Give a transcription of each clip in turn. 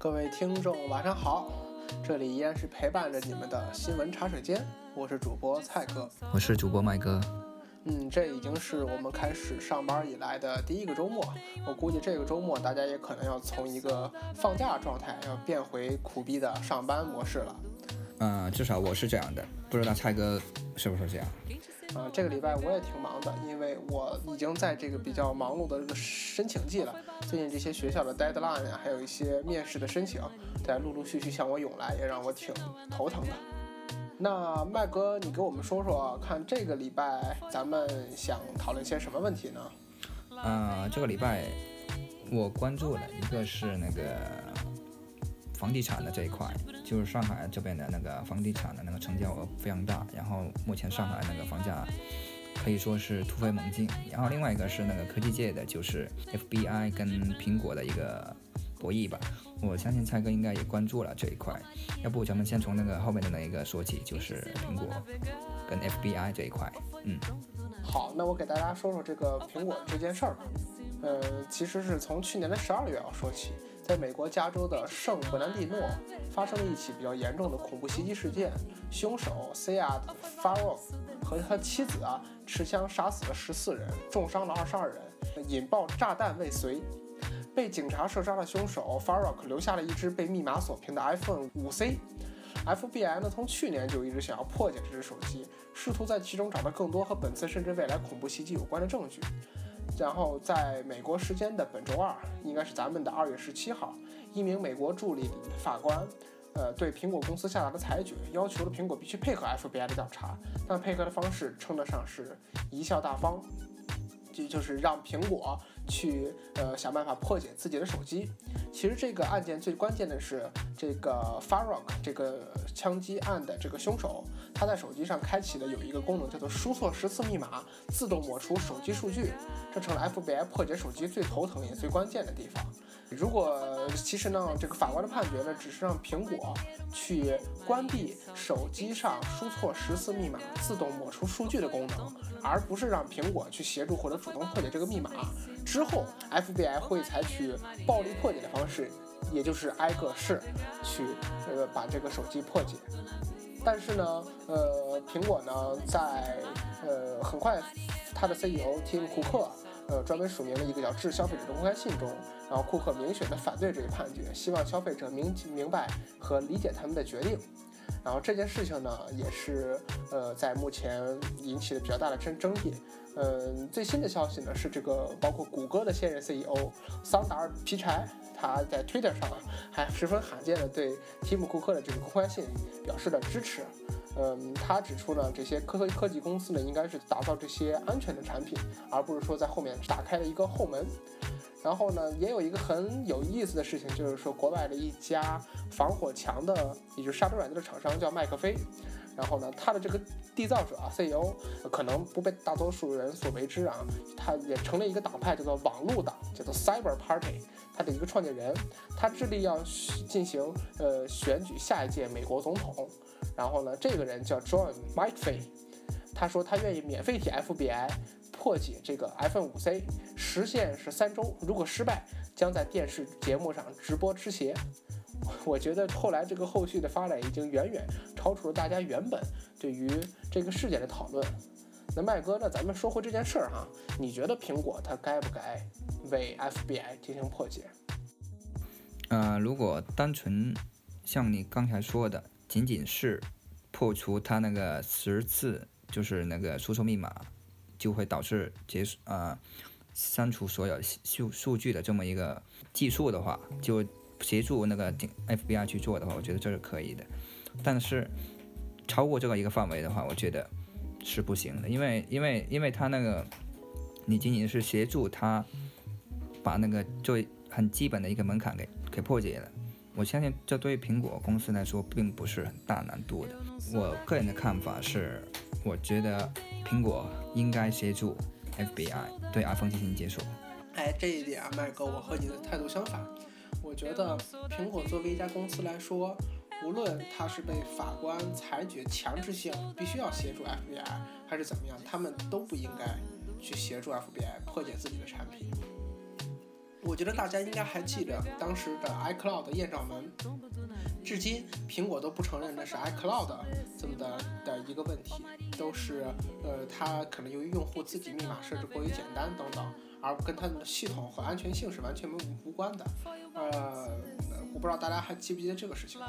各位听众，晚上好，这里依然是陪伴着你们的新闻茶水间，我是主播蔡哥，我是主播麦哥。嗯，这已经是我们开始上班以来的第一个周末，我估计这个周末大家也可能要从一个放假状态，要变回苦逼的上班模式了。嗯，至少我是这样的，不知道蔡哥是不是这样？啊，这个礼拜我也挺忙的，因为我已经在这个比较忙碌的这个申请季了。最近这些学校的 deadline 啊，还有一些面试的申请，在陆陆续续向我涌来，也让我挺头疼的。那麦哥，你给我们说说，看这个礼拜咱们想讨论些什么问题呢？啊，这个礼拜我关注了一个是那个房地产的这一块。就是上海这边的那个房地产的那个成交额非常大，然后目前上海那个房价可以说是突飞猛进。然后另外一个是那个科技界的，就是 FBI 跟苹果的一个博弈吧。我相信蔡哥应该也关注了这一块，要不咱们先从那个后面的那一个说起，就是苹果跟 FBI 这一块。嗯，好，那我给大家说说这个苹果这件事儿吧。呃，其实是从去年的十二月要说起。在美国加州的圣伯南蒂诺发生了一起比较严重的恐怖袭击事件，凶手 cad Farouk 和他妻子啊持枪杀死了十四人，重伤了二十二人，引爆炸弹未遂。被警察射杀的凶手 Farouk 留下了一只被密码锁屏的 iPhone 5C。FBI 呢从去年就一直想要破解这只手机，试图在其中找到更多和本次甚至未来恐怖袭击有关的证据。然后，在美国时间的本周二，应该是咱们的二月十七号，一名美国助理法官，呃，对苹果公司下达的裁决，要求了苹果必须配合 FBI 的调查，但配合的方式称得上是贻笑大方，这就是让苹果。去呃想办法破解自己的手机。其实这个案件最关键的是这个 Farrock 这个枪击案的这个凶手，他在手机上开启的有一个功能叫做输错十次密码，自动抹除手机数据，这成了 FBI 破解手机最头疼也最关键的地方。如果其实呢，这个法官的判决呢，只是让苹果去关闭手机上输错十次密码自动抹除数据的功能，而不是让苹果去协助或者主动破解这个密码。之后，FBI 会采取暴力破解的方式，也就是挨个试去呃把这个手机破解。但是呢，呃，苹果呢在呃很快，它的 CEO 提姆库克。呃，专门署名了一个叫《致消费者的公开信》中，然后库克明显的反对这一判决，希望消费者明明白和理解他们的决定。然后这件事情呢，也是呃在目前引起了比较大的争争议。嗯，最新的消息呢是这个包括谷歌的现任 CEO 桑达尔皮柴，他在 Twitter 上还十分罕见的对提姆库克的这个公开信表示了支持。嗯，他指出呢，这些科科技公司呢，应该是打造这些安全的产品，而不是说在后面打开了一个后门。然后呢，也有一个很有意思的事情，就是说国外的一家防火墙的，也就是杀毒软件的厂商叫麦克菲。然后呢，他的这个缔造者啊，CEO 可能不被大多数人所为之啊，他也成立一个党派，叫做网络党，叫做 Cyber Party。他的一个创建人，他致力要进行呃选举下一届美国总统。然后呢，这个人叫 John McAfee，他说他愿意免费替 FBI 破解这个 iPhone 5C，时限是三周，如果失败，将在电视节目上直播吃鞋。我觉得后来这个后续的发展已经远远超出了大家原本对于这个事件的讨论。那麦哥，那咱们说回这件事儿哈，你觉得苹果它该不该为 FBI 进行破解？呃，如果单纯像你刚才说的。仅仅是破除它那个十次，就是那个输错密码，就会导致结束啊删除所有数数据的这么一个技术的话，就协助那个 FBI 去做的话，我觉得这是可以的。但是超过这个一个范围的话，我觉得是不行的，因为因为因为它那个你仅仅是协助他把那个最很基本的一个门槛给给破解了。我相信这对苹果公司来说并不是很大难度的。我个人的看法是，我觉得苹果应该协助 FBI 对 iPhone 进行解锁。哎，这一点啊，麦哥，我和你的态度相反。我觉得苹果作为一家公司来说，无论它是被法官裁决强制性必须要协助 FBI，还是怎么样，他们都不应该去协助 FBI 破解自己的产品。我觉得大家应该还记得当时的 iCloud 艳照门，至今苹果都不承认那是 iCloud 这么的的一个问题，都是呃，它可能由于用户自己密码设置过于简单等等，而跟它的系统和安全性是完全没无关的。呃，我不知道大家还记不记得这个事情？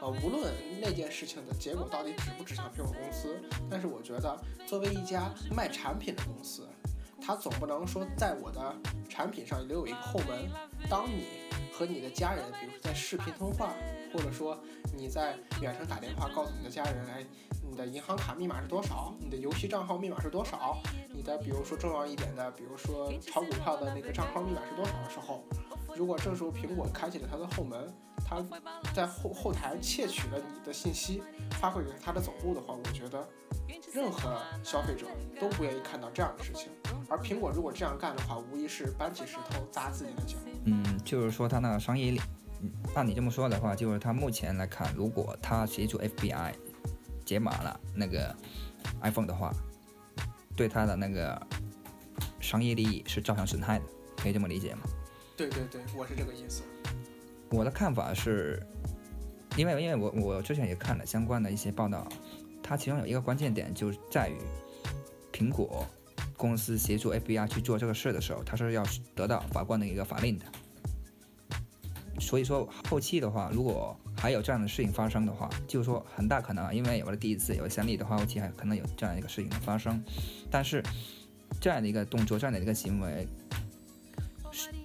呃，无论那件事情的结果到底指不指向苹果公司，但是我觉得作为一家卖产品的公司。他总不能说在我的产品上留有一个后门，当你和你的家人，比如说在视频通话，或者说你在远程打电话，告诉你的家人，哎，你的银行卡密码是多少？你的游戏账号密码是多少？你的比如说重要一点的，比如说炒股票的那个账号密码是多少的时候，如果这时候苹果开启了它的后门，它在后后台窃取了你的信息，发回给它的总部的话，我觉得任何消费者都不愿意看到这样的事情。而苹果如果这样干的话，无疑是搬起石头砸自己的脚。嗯，就是说它那个商业力，按你这么说的话，就是它目前来看，如果它协助 FBI 解码了那个 iPhone 的话，对它的那个商业利益是造成损害的，可以这么理解吗？对对对，我是这个意思。我的看法是，因为因为我我之前也看了相关的一些报道，它其中有一个关键点就是在于苹果。公司协助 FBI 去做这个事的时候，他是要得到法官的一个法令的。所以说后期的话，如果还有这样的事情发生的话，就是说很大可能啊，因为有了第一次有先例的话，后期还可能有这样一个事情的发生。但是这样的一个动作，这样的一个行为，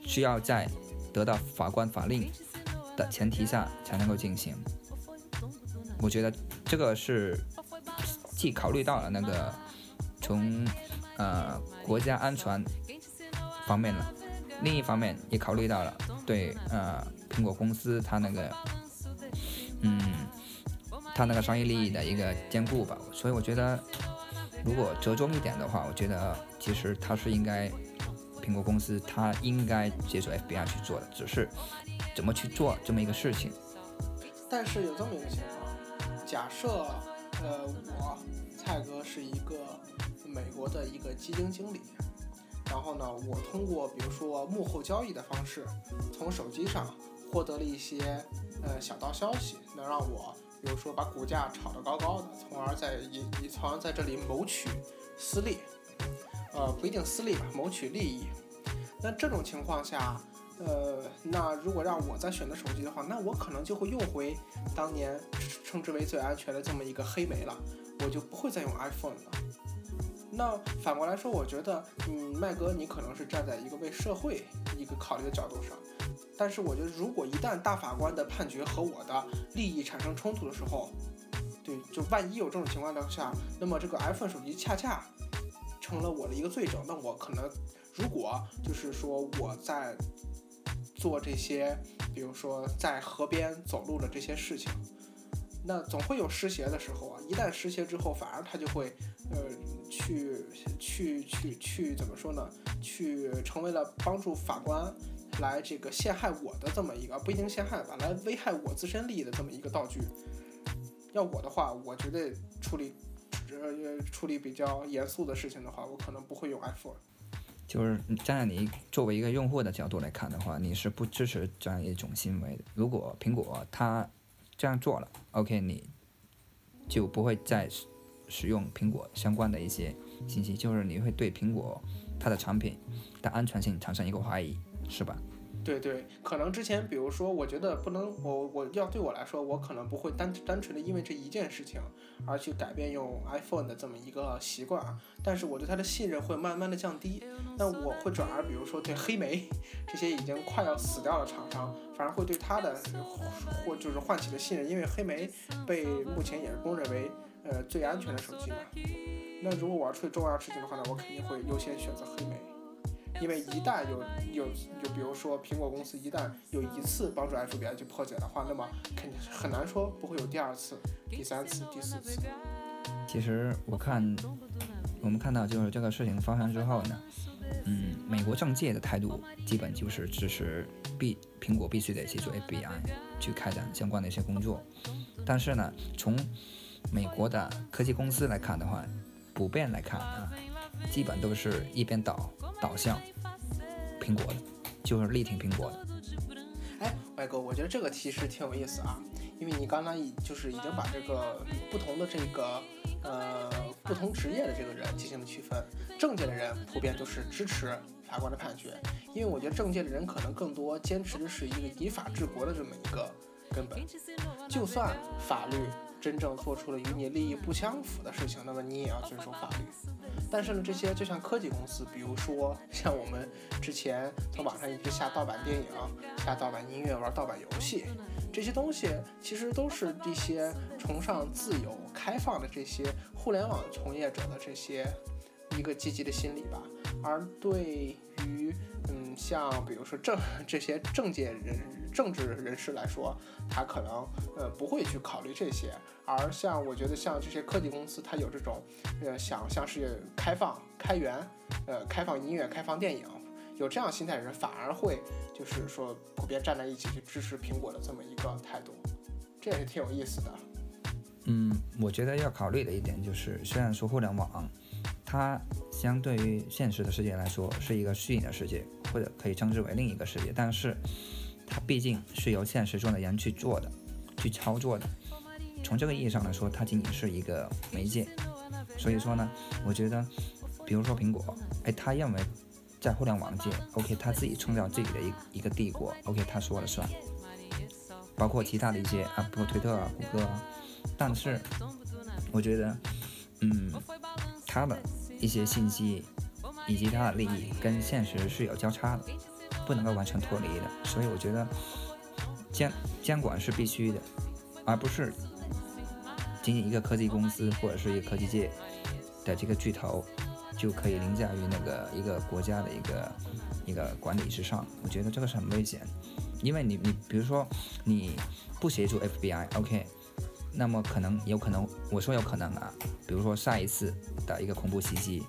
需要在得到法官法令的前提下才能够进行。我觉得这个是既考虑到了那个从。呃，国家安全方面了，另一方面也考虑到了对呃苹果公司它那个嗯它那个商业利益的一个兼顾吧，所以我觉得如果折中一点的话，我觉得其实它是应该苹果公司它应该接受 FBI 去做的，只是怎么去做这么一个事情。但是有这么一个情况，假设呃我蔡哥是一个。美国的一个基金经理，然后呢，我通过比如说幕后交易的方式，从手机上获得了一些呃小道消息，能让我比如说把股价炒得高高的，从而在以以从而在这里谋取私利，呃不一定私利吧，谋取利益。那这种情况下，呃，那如果让我再选择手机的话，那我可能就会用回当年称之为最安全的这么一个黑莓了，我就不会再用 iPhone 了。那反过来说，我觉得，嗯，麦哥，你可能是站在一个为社会一个考虑的角度上，但是我觉得，如果一旦大法官的判决和我的利益产生冲突的时候，对，就万一有这种情况下，那么这个 iPhone 手机恰恰成了我的一个罪证，那我可能，如果就是说我在做这些，比如说在河边走路的这些事情。那总会有失邪的时候啊！一旦失邪之后，反而他就会，呃，去去去去怎么说呢？去成为了帮助法官来这个陷害我的这么一个，不一定陷害吧，来危害我自身利益的这么一个道具。要我的话，我绝对处理，呃，处理比较严肃的事情的话，我可能不会用 iPhone。就是站在你作为一个用户的角度来看的话，你是不支持这样一种行为的。如果苹果它这样做了，OK，你就不会再使用苹果相关的一些信息，就是你会对苹果它的产品的安全性产生一个怀疑，是吧？对对，可能之前，比如说，我觉得不能，我我要对我来说，我可能不会单单纯的因为这一件事情而去改变用 iPhone 的这么一个习惯啊。但是我对它的信任会慢慢的降低，那我会转而，比如说对黑莓这些已经快要死掉的厂商，反而会对它的或就是唤起了信任，因为黑莓被目前也是公认为呃最安全的手机嘛。那如果我要处理重要事情的话呢，我肯定会优先选择黑莓。因为一旦有有就比如说苹果公司一旦有一次帮助 FBI 去破解的话，那么肯定很难说不会有第二次、第三次、第四次。其实我看我们看到就是这个事情发生之后呢，嗯，美国政界的态度基本就是支持必苹果必须得协助 FBI 去开展相关的一些工作。但是呢，从美国的科技公司来看的话，普遍来看啊，基本都是一边倒。导向苹果的，就是力挺苹果的。哎，外哥，我觉得这个提示挺有意思啊，因为你刚刚已就是已经把这个不同的这个呃不同职业的这个人进行了区分。政界的人普遍都是支持法官的判决，因为我觉得政界的人可能更多坚持的是一个以法治国的这么一个根本，就算法律。真正做出了与你利益不相符的事情，那么你也要遵守法律。但是呢，这些就像科技公司，比如说像我们之前从网上一直下盗版电影、下盗版音乐、玩盗版游戏，这些东西其实都是这些崇尚自由、开放的这些互联网从业者的这些一个积极的心理吧。而对于嗯，像比如说政 这些政界人、政治人士来说，他可能呃不会去考虑这些。而像我觉得像这些科技公司，它有这种呃想像是开放、开源，呃开放音乐、开放电影，有这样心态的人，反而会就是说普遍站在一起去支持苹果的这么一个态度，这也是挺有意思的。嗯，我觉得要考虑的一点就是，虽然说互联网它相对于现实的世界来说是一个虚拟的世界，或者可以称之为另一个世界，但是它毕竟是由现实中的人去做的、去操作的。从这个意义上来说，它仅仅是一个媒介。所以说呢，我觉得，比如说苹果，哎，他认为在互联网界，OK，他自己创造自己的一一个帝国，OK，他说了算。包括其他的一些啊，包括推特啊、谷歌啊。但是，我觉得，嗯，他的一些信息以及他的利益跟现实是有交叉的，不能够完全脱离的。所以我觉得监监管是必须的，而不是。仅仅一个科技公司或者是一个科技界的这个巨头，就可以凌驾于那个一个国家的一个一个管理之上，我觉得这个是很危险。因为你你比如说你不协助 FBI，OK，那么可能有可能我说有可能啊，比如说上一次的一个恐怖袭击，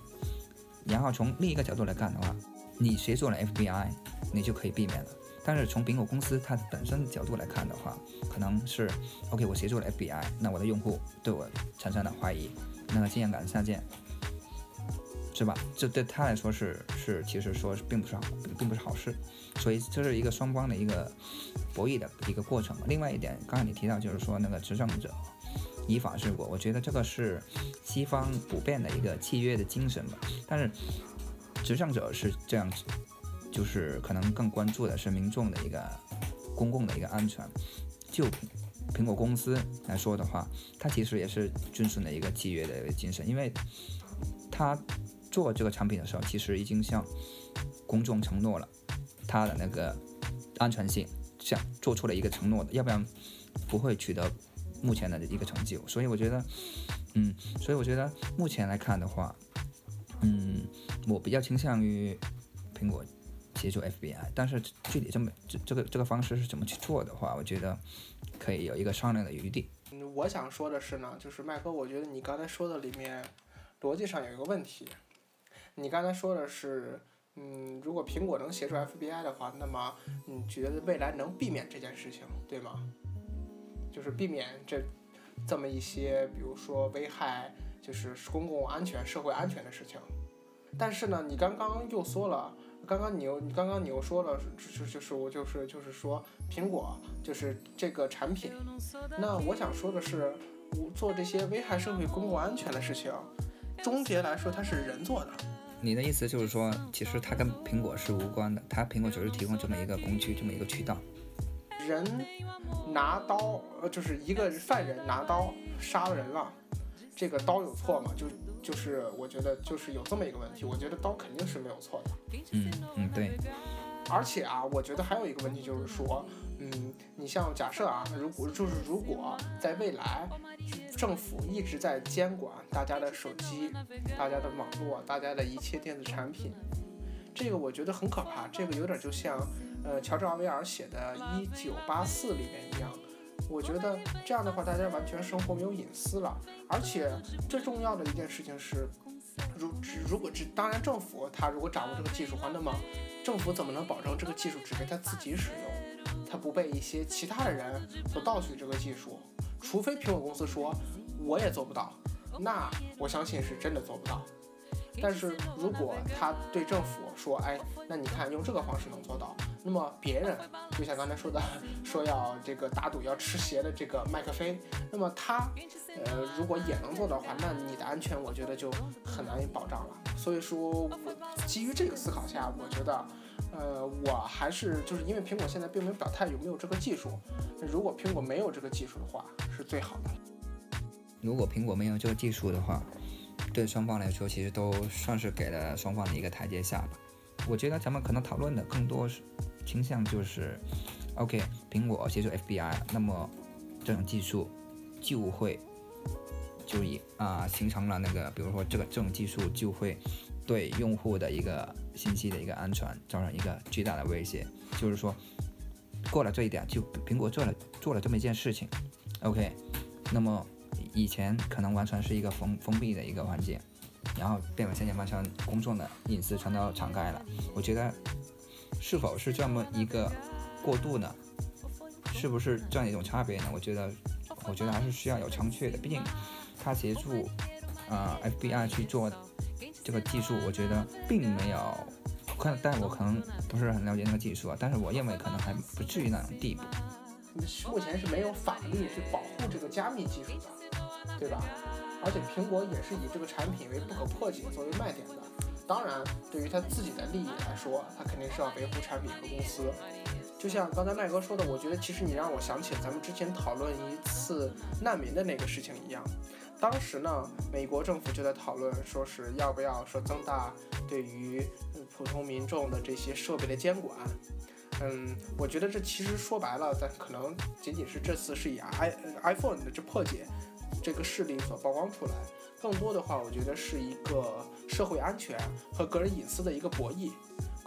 然后从另一个角度来看的话，你协助了 FBI，你就可以避免了。但是从苹果公司它本身角度来看的话，可能是 OK，我协助了 FBI，那我的用户对我产生了怀疑，那个信任感下降，是吧？这对他来说是是，其实说并不是好，并不是好事，所以这是一个双方的一个博弈的一个过程。另外一点，刚才你提到就是说那个执政者依法治国，我觉得这个是西方普遍的一个契约的精神吧。但是执政者是这样子。就是可能更关注的是民众的一个公共的一个安全。就苹果公司来说的话，它其实也是遵循了一个契约的精神，因为它做这个产品的时候，其实已经向公众承诺了它的那个安全性，像做出了一个承诺的，要不然不会取得目前的一个成就。所以我觉得，嗯，所以我觉得目前来看的话，嗯，我比较倾向于苹果。协助 FBI，但是具体这么这这个这个方式是怎么去做的话，我觉得可以有一个商量的余地。我想说的是呢，就是麦克，我觉得你刚才说的里面逻辑上有一个问题。你刚才说的是，嗯，如果苹果能协助 FBI 的话，那么你觉得未来能避免这件事情，对吗？就是避免这这么一些，比如说危害就是公共安全、社会安全的事情。但是呢，你刚刚又说了。刚刚你又你刚刚你又说了，就是就是我就是就是说苹果就是这个产品。那我想说的是，我做这些危害社会公共安全的事情，终结来说它是人做的。你的意思就是说，其实它跟苹果是无关的，它苹果只是提供这么一个工具，这么一个渠道。人拿刀，呃，就是一个犯人拿刀杀了人了，这个刀有错吗？就。就是我觉得就是有这么一个问题，我觉得刀肯定是没有错的。嗯嗯对。而且啊，我觉得还有一个问题就是说，嗯，你像假设啊，如果就是如果在未来，政府一直在监管大家的手机、大家的网络、大家的一切电子产品，这个我觉得很可怕。这个有点就像呃乔治奥威尔写的《一九八四》里面一样。我觉得这样的话，大家完全生活没有隐私了。而且最重要的一件事情是，如如果这当然政府他如果掌握这个技术的话，那么政府怎么能保证这个技术只被他自己使用，他不被一些其他的人所盗取这个技术？除非苹果公司说我也做不到，那我相信是真的做不到。但是如果他对政府说，哎，那你看用这个方式能做到，那么别人就像刚才说的，说要这个打赌要吃鞋的这个麦克菲，那么他，呃，如果也能做的话，那你的安全我觉得就很难以保障了。所以说，基于这个思考下，我觉得，呃，我还是就是因为苹果现在并没有表态有没有这个技术，如果苹果没有这个技术的话，是最好的。如果苹果没有这个技术的话，对双方来说，其实都算是给了双方的一个台阶下吧。我觉得咱们可能讨论的更多是倾向就是，OK，苹果协助 FBI，那么这种技术就会就以啊形成了那个，比如说这个这种技术就会对用户的一个信息的一个安全造成一个巨大的威胁。就是说过了这一点，就苹果做了做了这么一件事情，OK，那么。以前可能完全是一个封封闭的一个环境，然后变为现在完全公众的隐私全都敞开了。我觉得是否是这么一个过渡呢？是不是这样一种差别呢？我觉得，我觉得还是需要有商榷的。毕竟他协助啊 FBI 去做这个技术，我觉得并没有，可能但我可能不是很了解那个技术啊。但是我认为可能还不至于那种地步。目前是没有法律去保护这个加密技术的。对吧？而且苹果也是以这个产品为不可破解作为卖点的。当然，对于他自己的利益来说，他肯定是要维护产品和公司。就像刚才麦哥说的，我觉得其实你让我想起咱们之前讨论一次难民的那个事情一样。当时呢，美国政府就在讨论，说是要不要说增大对于普通民众的这些设备的监管。嗯，我觉得这其实说白了，咱可能仅仅是这次是以 i iPhone 的这破解。这个事例所曝光出来，更多的话，我觉得是一个社会安全和个人隐私的一个博弈。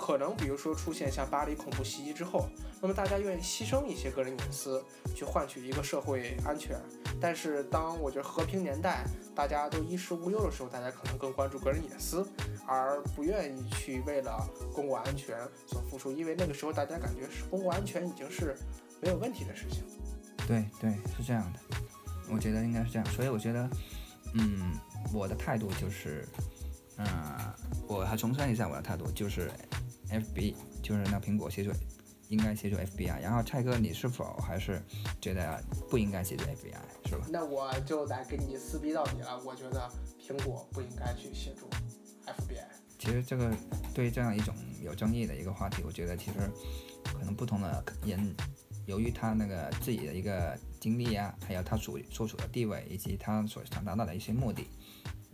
可能比如说出现像巴黎恐怖袭击之后，那么大家愿意牺牲一些个人隐私去换取一个社会安全。但是当我觉得和平年代大家都衣食无忧的时候，大家可能更关注个人隐私，而不愿意去为了公共安全所付出，因为那个时候大家感觉是公共安全已经是没有问题的事情。对对，是这样的。我觉得应该是这样，所以我觉得，嗯，我的态度就是，嗯，我还重申一下我的态度，就是 F B，就是那苹果协助，应该协助 F B I。然后蔡哥，你是否还是觉得不应该协助 F B I，是吧？那我就得跟你撕逼到底了。我觉得苹果不应该去协助 F B I。其实这个对于这样一种有争议的一个话题，我觉得其实可能不同的人。由于他那个自己的一个经历啊，还有他所所处的地位，以及他所想达到的一些目的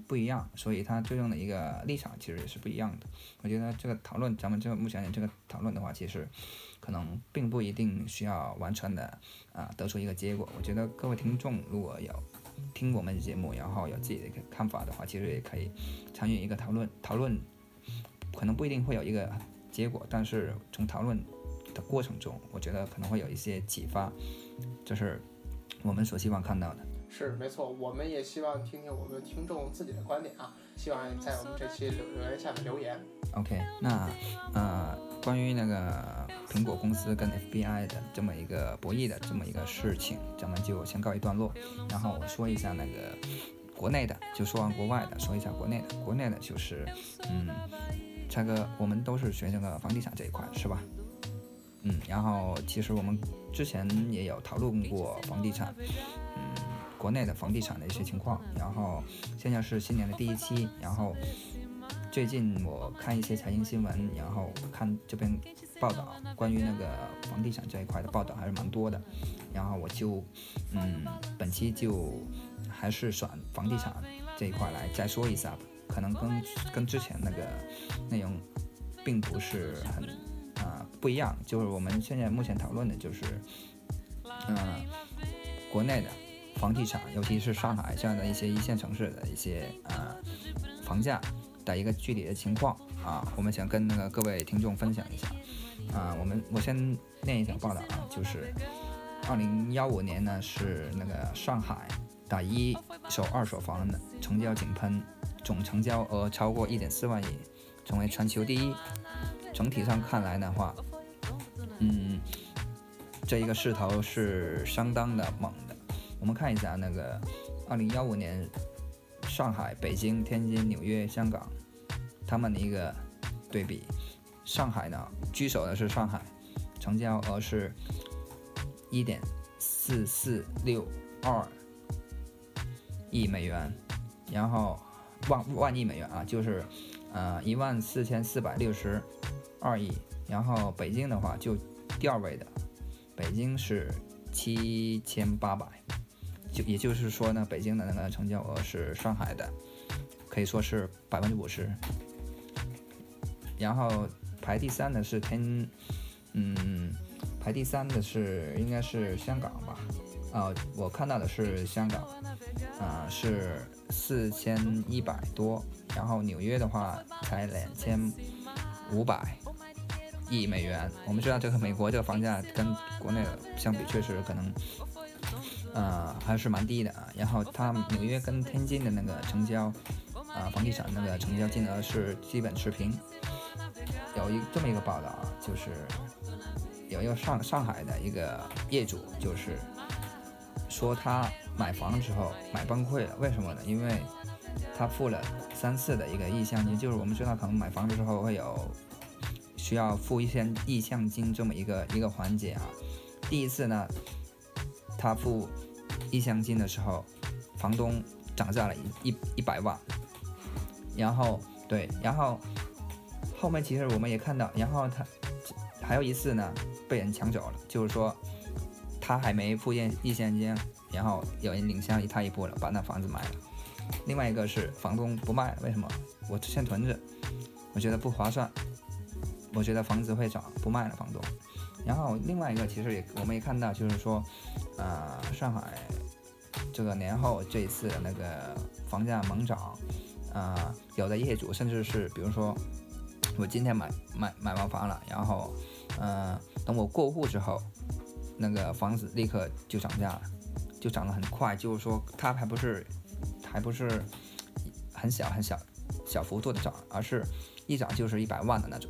不一样，所以他最终的一个立场其实也是不一样的。我觉得这个讨论，咱们这个目前这个讨论的话，其实可能并不一定需要完全的啊得出一个结果。我觉得各位听众如果有听我们的节目，然后有自己的一个看法的话，其实也可以参与一个讨论。讨论可能不一定会有一个结果，但是从讨论。的过程中，我觉得可能会有一些启发，这是我们所希望看到的。是没错，我们也希望听听我们听众自己的观点啊，希望在我们这期留言下面留言。OK，那呃，关于那个苹果公司跟 FBI 的这么一个博弈的这么一个事情，咱们就先告一段落。然后我说一下那个国内的，就说完国外的，说一下国内的。国内的就是，嗯，蔡哥，我们都是学这个房地产这一块，是吧？嗯，然后其实我们之前也有讨论过房地产，嗯，国内的房地产的一些情况。然后现在是新年的第一期，然后最近我看一些财经新闻，然后看这边报道关于那个房地产这一块的报道还是蛮多的。然后我就嗯，本期就还是选房地产这一块来再说一下吧，可能跟跟之前那个内容并不是很。啊，不一样，就是我们现在目前讨论的就是，嗯，国内的房地产，尤其是上海这样的一些一线城市的一些呃房价的一个具体的情况啊，我们想跟那个各位听众分享一下啊。我们我先念一条报道啊，就是二零幺五年呢是那个上海的一手二手房的成交井喷，总成交额超过一点四万亿，成为全球第一。整体上看来的话，嗯，这一个势头是相当的猛的。我们看一下那个，二零幺五年，上海、北京、天津、纽约、香港他们的一个对比。上海呢，居首的是上海，成交额是一点四四六二亿美元，然后万万亿美元啊，就是呃一万四千四百六十二亿。然后北京的话就第二位的，北京是七千八百，就也就是说呢，北京的那个成交额是上海的，可以说是百分之五十。然后。排第三的是天，嗯，排第三的是应该是香港吧？啊，我看到的是香港，啊，是四千一百多。然后纽约的话才两千五百亿美元。我们知道这个美国这个房价跟国内的相比，确实可能，呃，还是蛮低的啊。然后它纽约跟天津的那个成交，啊，房地产那个成交金额是基本持平。有一这么一个报道啊，就是有一个上上海的一个业主，就是说他买房之后买崩溃了，为什么呢？因为他付了三次的一个意向金，就是我们知道可能买房的时候会有需要付一些意向金这么一个一个环节啊。第一次呢，他付意向金的时候，房东涨价了一一一百万，然后对，然后。后面其实我们也看到，然后他还有一次呢，被人抢走了，就是说他还没付现意现金，然后有人领先他一步了，把那房子卖了。另外一个是房东不卖，为什么？我先囤着，我觉得不划算，我觉得房子会涨，不卖了房东。然后另外一个其实也我们也看到，就是说，呃，上海这个年后这一次的那个房价猛涨，呃，有的业主甚至是比如说。我今天买买买完房了，然后，嗯，等我过户之后，那个房子立刻就涨价了，就涨得很快。就是说，它还不是，还不是很小很小小幅度的涨，而是一涨就是一百万的那种，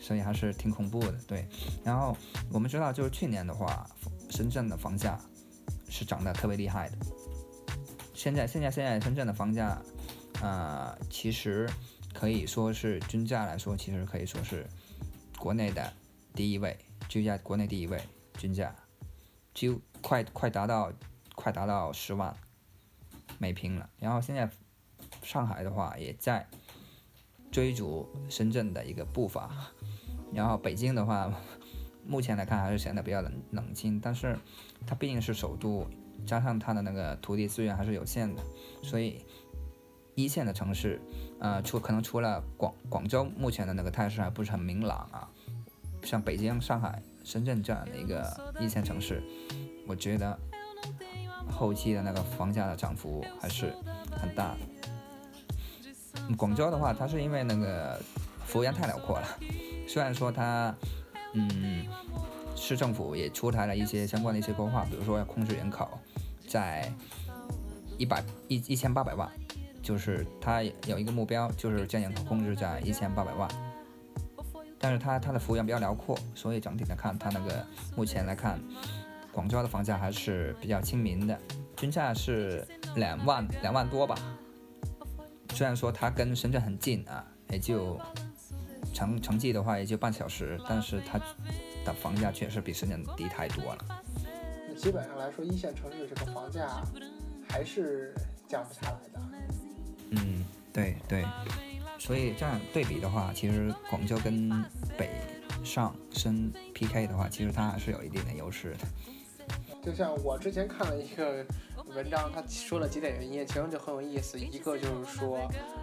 所以还是挺恐怖的。对，然后我们知道，就是去年的话，深圳的房价是涨得特别厉害的。现在现在现在深圳的房价，呃，其实。可以说是均价来说，其实可以说是国内的第一位，均价国内第一位均价，就快快达到快达到十万每平了。然后现在上海的话也在追逐深圳的一个步伐，然后北京的话，目前来看还是显得比较冷冷清，但是它毕竟是首都，加上它的那个土地资源还是有限的，所以。一线的城市，呃，除可能除了广广州，目前的那个态势还不是很明朗啊。像北京、上海、深圳这样的一个一线城市，我觉得后期的那个房价的涨幅还是很大的。广州的话，它是因为那个幅员太辽阔了，虽然说它，嗯，市政府也出台了一些相关的一些规划，比如说要控制人口在一百一一千八百万。就是它有一个目标，就是将人口控制在一千八百万，但是它它的幅员比较辽阔，所以整体来看，它那个目前来看，广州的房价还是比较亲民的，均价是两万两万多吧。虽然说它跟深圳很近啊，也就城城际的话也就半小时，但是它的房价确实比深圳低太多了。那基本上来说，一线城市这个房价还是降不下来的。嗯，对对，所以这样对比的话，其实广州跟北上深 PK 的话，其实它还是有一定的优势的。就像我之前看了一个文章，他说了几点原因，其中就很有意思。一个就是说，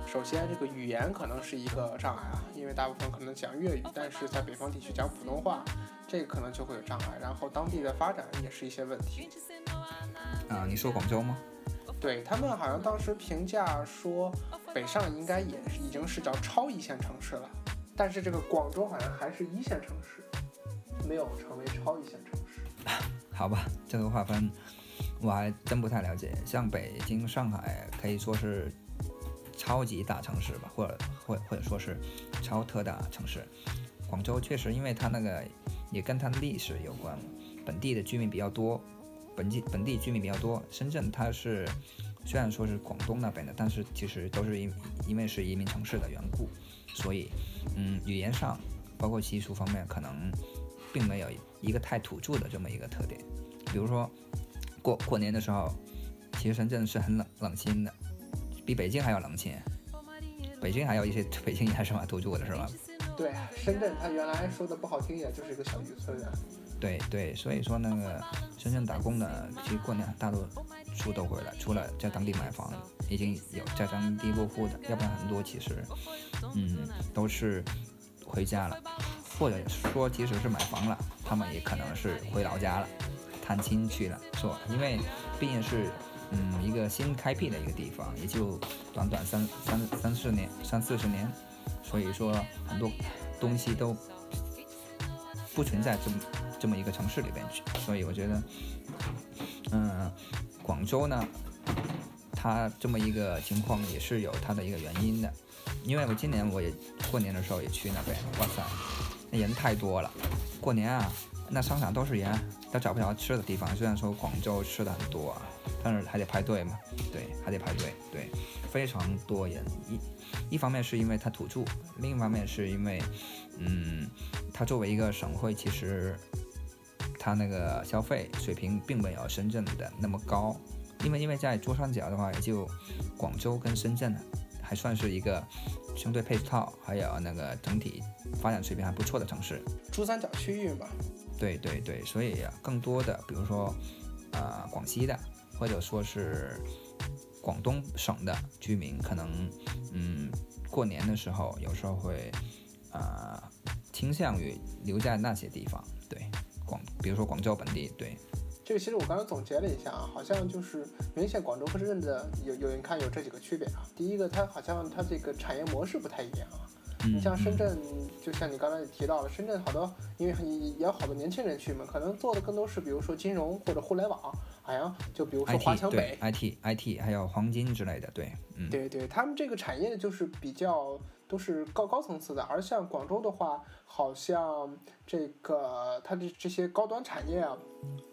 首先这个语言可能是一个障碍啊，因为大部分可能讲粤语，但是在北方地区讲普通话，这个可能就会有障碍。然后当地的发展也是一些问题。啊，你说广州吗？对他们好像当时评价说，北上应该也已经是叫超一线城市了，但是这个广州好像还是一线城市，没有成为超一线城市。好吧，这个划分我还真不太了解。像北京、上海可以说是超级大城市吧，或者或或者说是超特大城市。广州确实，因为它那个也跟它的历史有关，本地的居民比较多。本地本地居民比较多，深圳它是虽然说是广东那边的，但是其实都是因因为是移民城市的缘故，所以嗯，语言上包括习俗方面，可能并没有一个太土著的这么一个特点。比如说过过年的时候，其实深圳是很冷冷清的，比北京还要冷清。北京还有一些北京也是蛮土著的，是吧？对，深圳它原来说的不好听也，就是一个小渔村啊。对对，所以说那个深圳打工的，其实过年大多数都回来，除了在当地买房，已经有在当地落户的，要不然很多其实，嗯，都是回家了，或者说即使是买房了，他们也可能是回老家了，探亲去了，是吧？因为毕竟是嗯一个新开辟的一个地方，也就短短三三三四年，三四十年，所以说很多东西都不存在这么。这么一个城市里边去，所以我觉得，嗯，广州呢，它这么一个情况也是有它的一个原因的，因为我今年我也过年的时候也去那边，哇塞，那人太多了，过年啊，那商场都是人，都找不着吃的地方。虽然说广州吃的很多啊，但是还得排队嘛，对，还得排队，对，非常多人。一一方面是因为它土著，另一方面是因为，嗯，它作为一个省会，其实。它那个消费水平并没有深圳的那么高，因为因为在珠三角的话，也就广州跟深圳还算是一个相对配套还有那个整体发展水平还不错的城市。珠三角区域嘛。对对对，所以更多的比如说呃广西的或者说是广东省的居民，可能嗯过年的时候有时候会呃倾向于留在那些地方。对。广，比如说广州本地，对，这个其实我刚刚总结了一下啊，好像就是明显广州和深圳的有有人看有这几个区别啊。第一个，它好像它这个产业模式不太一样啊。你像深圳，就像你刚才也提到了，深圳好多因为也有好多年轻人去嘛，可能做的更多是比如说金融或者互联网，好像就比如说华强北，IT IT 还有黄金之类的，对，嗯，对对，他们这个产业就是比较。都是高高层次的，而像广州的话，好像这个它的这些高端产业啊，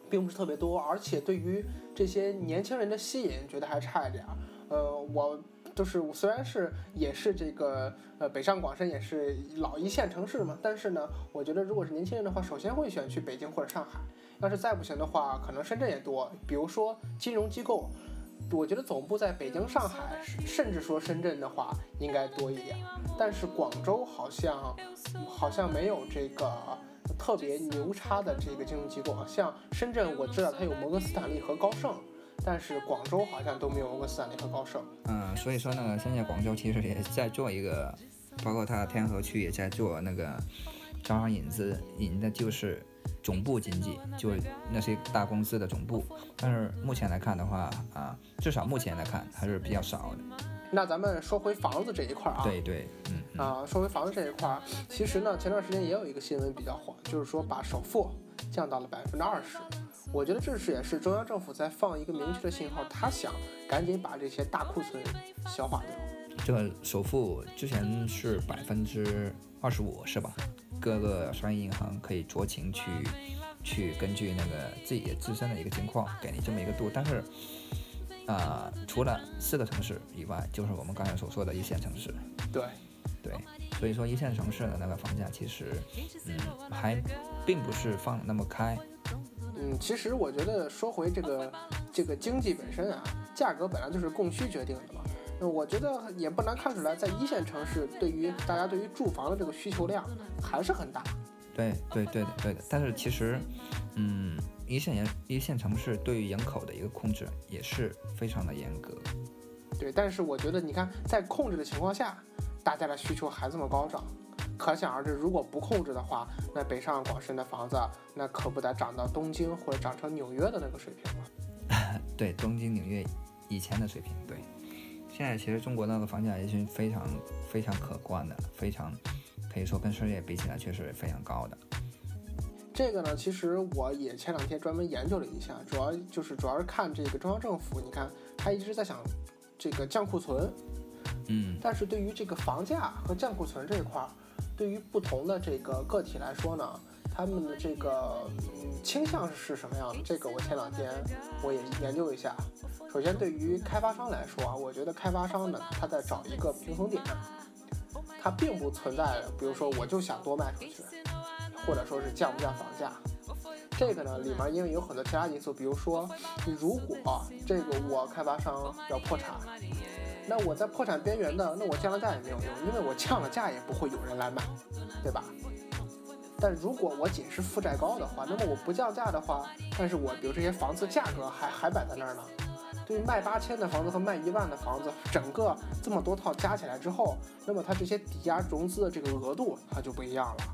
并不是特别多，而且对于这些年轻人的吸引，觉得还差一点儿。呃，我就是我虽然是也是这个呃北上广深也是老一线城市嘛，但是呢，我觉得如果是年轻人的话，首先会选去北京或者上海。要是再不行的话，可能深圳也多，比如说金融机构。我觉得总部在北京、上海，甚至说深圳的话，应该多一点。但是广州好像好像没有这个特别牛叉的这个金融机构啊。像深圳，我知道它有摩根斯坦利和高盛，但是广州好像都没有摩根斯坦利和高盛。嗯，所以说呢，现在广州其实也在做一个，包括它天河区也在做那个招商引资，引的就是。总部经济就那些大公司的总部，但是目前来看的话啊，至少目前来看还是比较少的。那咱们说回房子这一块啊，对对，嗯啊，说回房子这一块儿，其实呢，前段时间也有一个新闻比较火，就是说把首付降到了百分之二十。我觉得这是也是中央政府在放一个明确的信号，他想赶紧把这些大库存消化掉。这个首付之前是百分之二十五，是吧？各个商业银行可以酌情去去根据那个自己自身的一个情况给你这么一个度，但是啊，除了四个城市以外，就是我们刚才所说的一线城市。对，对，所以说一线城市的那个房价其实嗯还并不是放那么开。嗯，其实我觉得说回这个这个经济本身啊，价格本来就是供需决定的嘛。那我觉得也不难看出来，在一线城市，对于大家对于住房的这个需求量还是很大。对对对的对的，但是其实，嗯，一线人一线城市对于人口的一个控制也是非常的严格。对，但是我觉得你看，在控制的情况下，大家的需求还这么高涨，可想而知，如果不控制的话，那北上广深的房子那可不得涨到东京或者涨成纽约的那个水平吗。对，东京、纽约以前的水平，对。现在其实中国那个房价也是非常非常可观的，非常可以说跟世界比起来确实非常高的。这个呢，其实我也前两天专门研究了一下，主要就是主要是看这个中央政府，你看他一直在想这个降库存，嗯，但是对于这个房价和降库存这一块儿，对于不同的这个个体来说呢，他们的这个嗯倾向是什么样的？这个我前两天我也研究一下。首先，对于开发商来说啊，我觉得开发商呢，他在找一个平衡点，它并不存在，比如说我就想多卖出去，或者说是降不降房价。这个呢，里面因为有很多其他因素，比如说，如果这个我开发商要破产，那我在破产边缘的，那我降了价也没有用，因为我降了价也不会有人来买，对吧？但如果我仅是负债高的话，那么我不降价的话，但是我比如这些房子价格还还摆在那儿呢，对于卖八千的房子和卖一万的房子，整个这么多套加起来之后，那么它这些抵押融资的这个额度它就不一样了。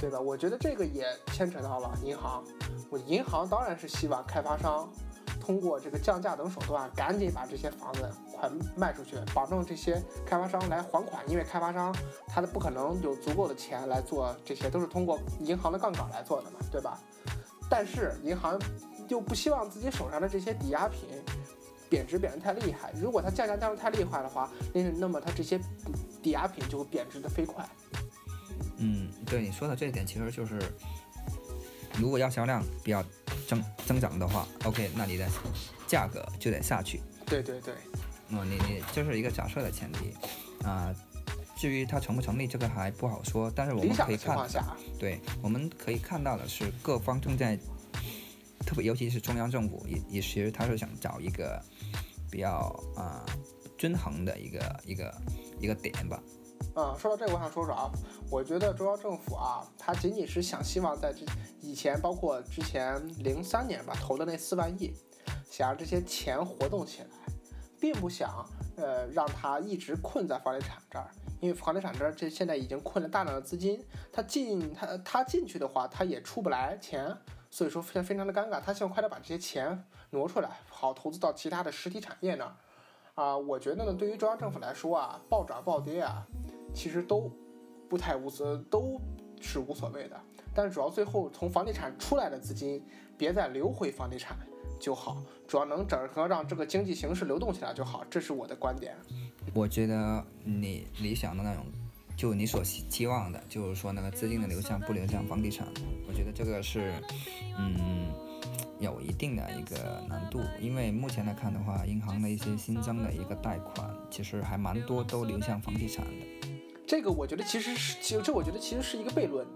对吧？我觉得这个也牵扯到了银行。我银行当然是希望开发商通过这个降价等手段，赶紧把这些房子快卖出去，保证这些开发商来还款。因为开发商他的不可能有足够的钱来做这些，都是通过银行的杠杆来做的嘛，对吧？但是银行又不希望自己手上的这些抵押品贬值贬得太厉害。如果它降价降得太厉害的话，那那么它这些抵押品就会贬值的飞快。嗯，对你说的这一点，其实就是，如果要销量比较增增长的话，OK，那你的价格就得下去。对对对，嗯，你你这是一个假设的前提啊。至于它成不成立，这个还不好说。但是我们可以看，对，我们可以看到的是，各方正在，特别尤其是中央政府，也也其实他是想找一个比较啊均衡的一个一个一个点吧。嗯，说到这个，我想说说啊，我觉得中央政府啊，他仅仅是想希望在这以前，包括之前零三年吧投的那四万亿，想让这些钱活动起来，并不想呃让他一直困在房地产这儿，因为房地产这儿这现在已经困了大量的资金，他进他他进去的话，他也出不来钱，所以说非常非常的尴尬，他希望快点把这些钱挪出来，好投资到其他的实体产业那儿。啊，我觉得呢，对于中央政府来说啊，暴涨暴跌啊。其实都不太无所，都是无所谓的。但是主要最后从房地产出来的资金别再流回房地产就好，主要能整合让这个经济形势流动起来就好。这是我的观点。我觉得你理想的那种，就你所期望的，就是说那个资金的流向不流向房地产，我觉得这个是，嗯，有一定的一个难度。因为目前来看的话，银行的一些新增的一个贷款，其实还蛮多都流向房地产的。这个我觉得其实是，其实这我觉得其实是一个悖论。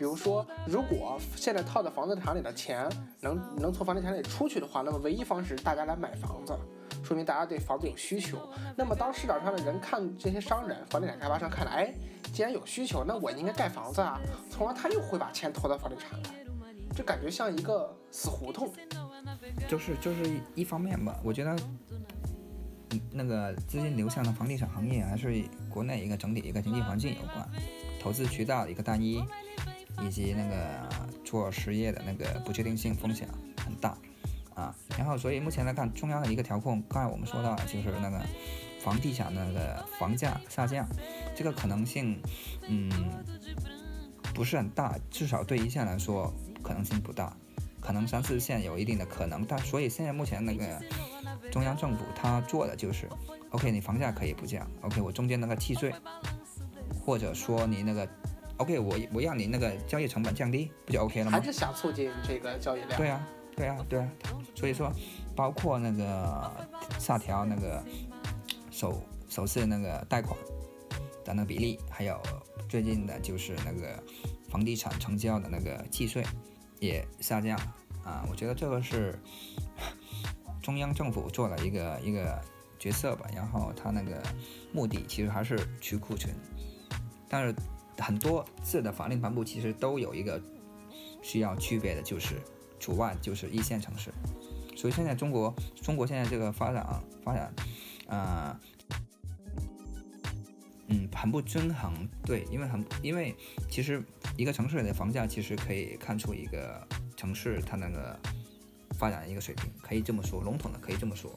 比如说，如果现在套在房地产里的钱能能从房地产里出去的话，那么唯一方式大家来买房子，说明大家对房子有需求。那么当市场上的人看这些商人、房地产开发商看来，哎，既然有需求，那我应该盖房子啊，从而他又会把钱投到房地产来，这感觉像一个死胡同。就是就是一方面吧，我觉得。那个资金流向的房地产行业，还是国内一个整体一个经济环境有关，投资渠道一个单一，以及那个做实业的那个不确定性风险很大啊。然后，所以目前来看，中央的一个调控，刚才我们说到就是那个房地产那个房价下降，这个可能性，嗯，不是很大，至少对一线来说可能性不大，可能三四线有一定的可能，但所以现在目前那个。中央政府他做的就是，OK，你房价可以不降，OK，我中间那个契税，或者说你那个，OK，我我要你那个交易成本降低，不就 OK 了吗？还是想促进这个交易量？对啊，对啊，对啊。所以说，包括那个下调那个首首次那个贷款的那个比例，还有最近的就是那个房地产成交的那个契税也下降啊，我觉得这个是。中央政府做了一个一个决策吧，然后他那个目的其实还是去库存，但是很多次的法令颁布其实都有一个需要区别的，就是除外就是一线城市。所以现在中国中国现在这个发展发展，啊，嗯，很不均衡。对，因为很因为其实一个城市里的房价其实可以看出一个城市它那个。发展的一个水平，可以这么说，笼统的可以这么说。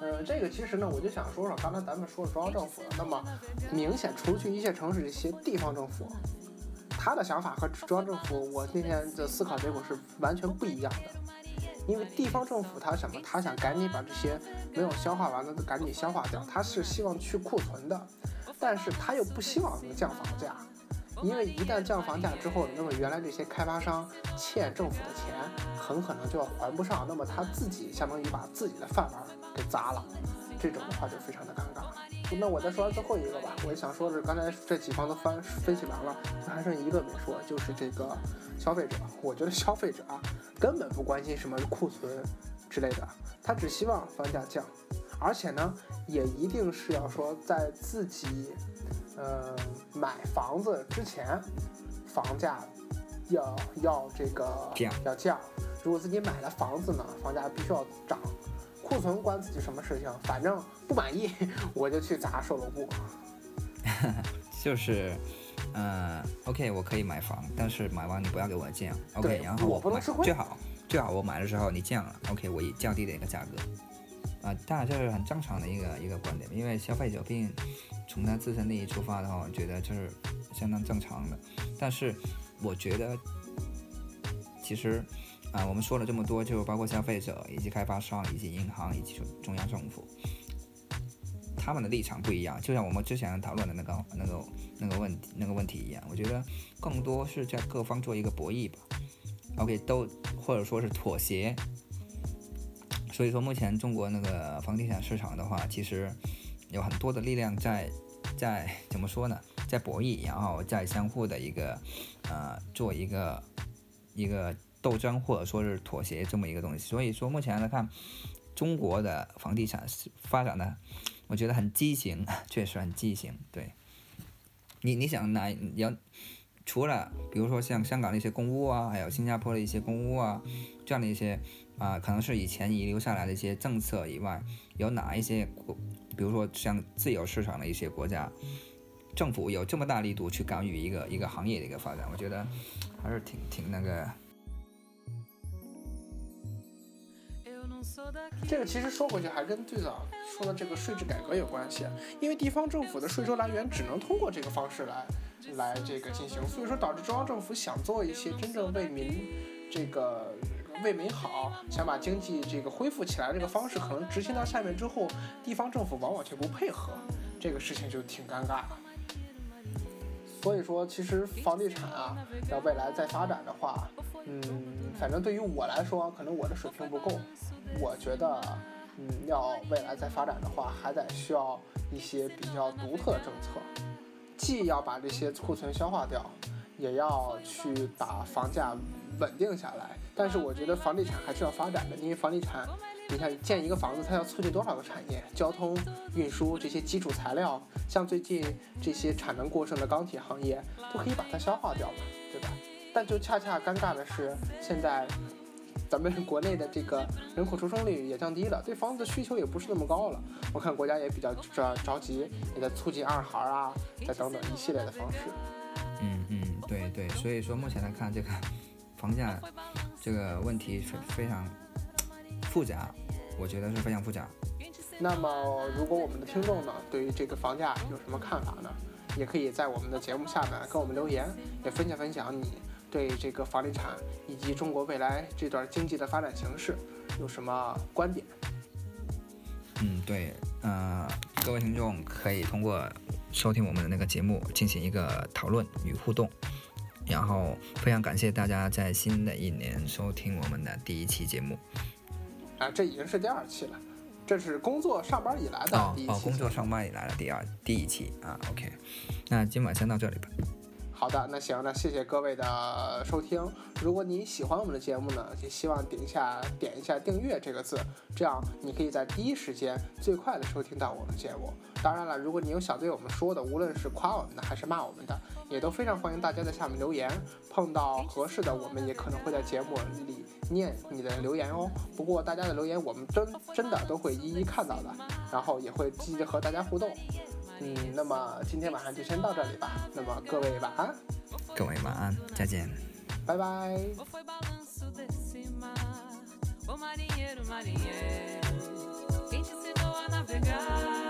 嗯，这个其实呢，我就想说说，刚才咱们说了中央政府，那么明显除去一线城市这些地方政府，他的想法和中央政府，我那天的思考结果是完全不一样的。因为地方政府他什么，他想赶紧把这些没有消化完的都赶紧消化掉，他是希望去库存的，但是他又不希望能降房价。因为一旦降房价之后，那么原来这些开发商欠政府的钱很可能就要还不上，那么他自己相当于把自己的饭碗给砸了，这种的话就非常的尴尬。那我再说完最后一个吧，我想说的是刚才这几方都分分析完了，还剩一个没说，就是这个消费者。我觉得消费者啊根本不关心什么库存之类的，他只希望房价降，而且呢也一定是要说在自己呃买房子之前，房价要要这个降要降。如果自己买了房子呢，房价必须要涨。库存关自己什么事情？反正不满意我就去砸售楼部。就是，呃，OK，我可以买房，但是买完你不要给我降，OK，对然后我不能吃亏最好最好我买的时候你降了，OK，我以降低的一个价格，啊、当然这是很正常的一个一个观点，因为消费者毕竟从他自身利益出发的话，我觉得这是相当正常的。但是我觉得，其实啊、我们说了这么多，就包括消费者以及开发商以及银行以及中央政府，他们的立场不一样，就像我们之前讨论的那个那个那个问题那个问题一样，我觉得更多是在各方做一个博弈吧。OK，都或者说是妥协。所以说，目前中国那个房地产市场的话，其实有很多的力量在在怎么说呢，在博弈，然后在相互的一个呃做一个一个斗争或者说是妥协这么一个东西。所以说，目前来看，中国的房地产是发展的，我觉得很畸形，确实很畸形。对，你你想哪有除了比如说像香港的一些公屋啊，还有新加坡的一些公屋啊，这样的一些啊、可能是以前遗留下来的一些政策以外，有哪一些国，比如说像自由市场的一些国家，政府有这么大力度去干预一个一个行业的一个发展，我觉得还是挺挺那个。这个其实说回去还跟最早说的这个税制改革有关系，因为地方政府的税收来源只能通过这个方式来来这个进行，所以说导致中央政府想做一些真正为民这个为民好，想把经济这个恢复起来这个方式，可能执行到下面之后，地方政府往往却不配合，这个事情就挺尴尬的。所以说，其实房地产啊，要未来再发展的话，嗯，反正对于我来说，可能我的水平不够，我觉得，嗯，要未来再发展的话，还得需要一些比较独特的政策，既要把这些库存消化掉，也要去把房价稳定下来。但是我觉得房地产还是要发展的，因为房地产，你看建一个房子，它要促进多少个产业？交通运输这些基础材料，像最近这些产能过剩的钢铁行业，都可以把它消化掉嘛，对吧？但就恰恰尴尬的是，现在咱们国内的这个人口出生率也降低了，对房子的需求也不是那么高了。我看国家也比较着着急，也在促进二孩啊，再等等一系列的方式。嗯嗯，对对，所以说目前来看，这个房价这个问题非非常复杂，我觉得是非常复杂。那么，如果我们的听众呢，对于这个房价有什么看法呢？也可以在我们的节目下面跟我们留言，也分享分享你对这个房地产以及中国未来这段经济的发展形势有什么观点。嗯，对，呃，各位听众可以通过收听我们的那个节目进行一个讨论与互动，然后非常感谢大家在新的一年收听我们的第一期节目。啊，这已经是第二期了，这是工作上班以来的哦第一期。哦，工作上班以来的第二第一期啊，OK，那今晚先到这里吧。好的，那行，那谢谢各位的收听。如果你喜欢我们的节目呢，就希望点一下点一下订阅这个字，这样你可以在第一时间最快的收听到我们节目。当然了，如果你有想对我们说的，无论是夸我们的还是骂我们的，也都非常欢迎大家在下面留言。碰到合适的，我们也可能会在节目里念你的留言哦。不过大家的留言我们真真的都会一一看到的，然后也会积极地和大家互动。嗯，那么今天晚上就先到这里吧。那么各位晚安。各位晚安，再见。拜拜。Ô marinheiro, marinheiro, quem te ensinou a navegar?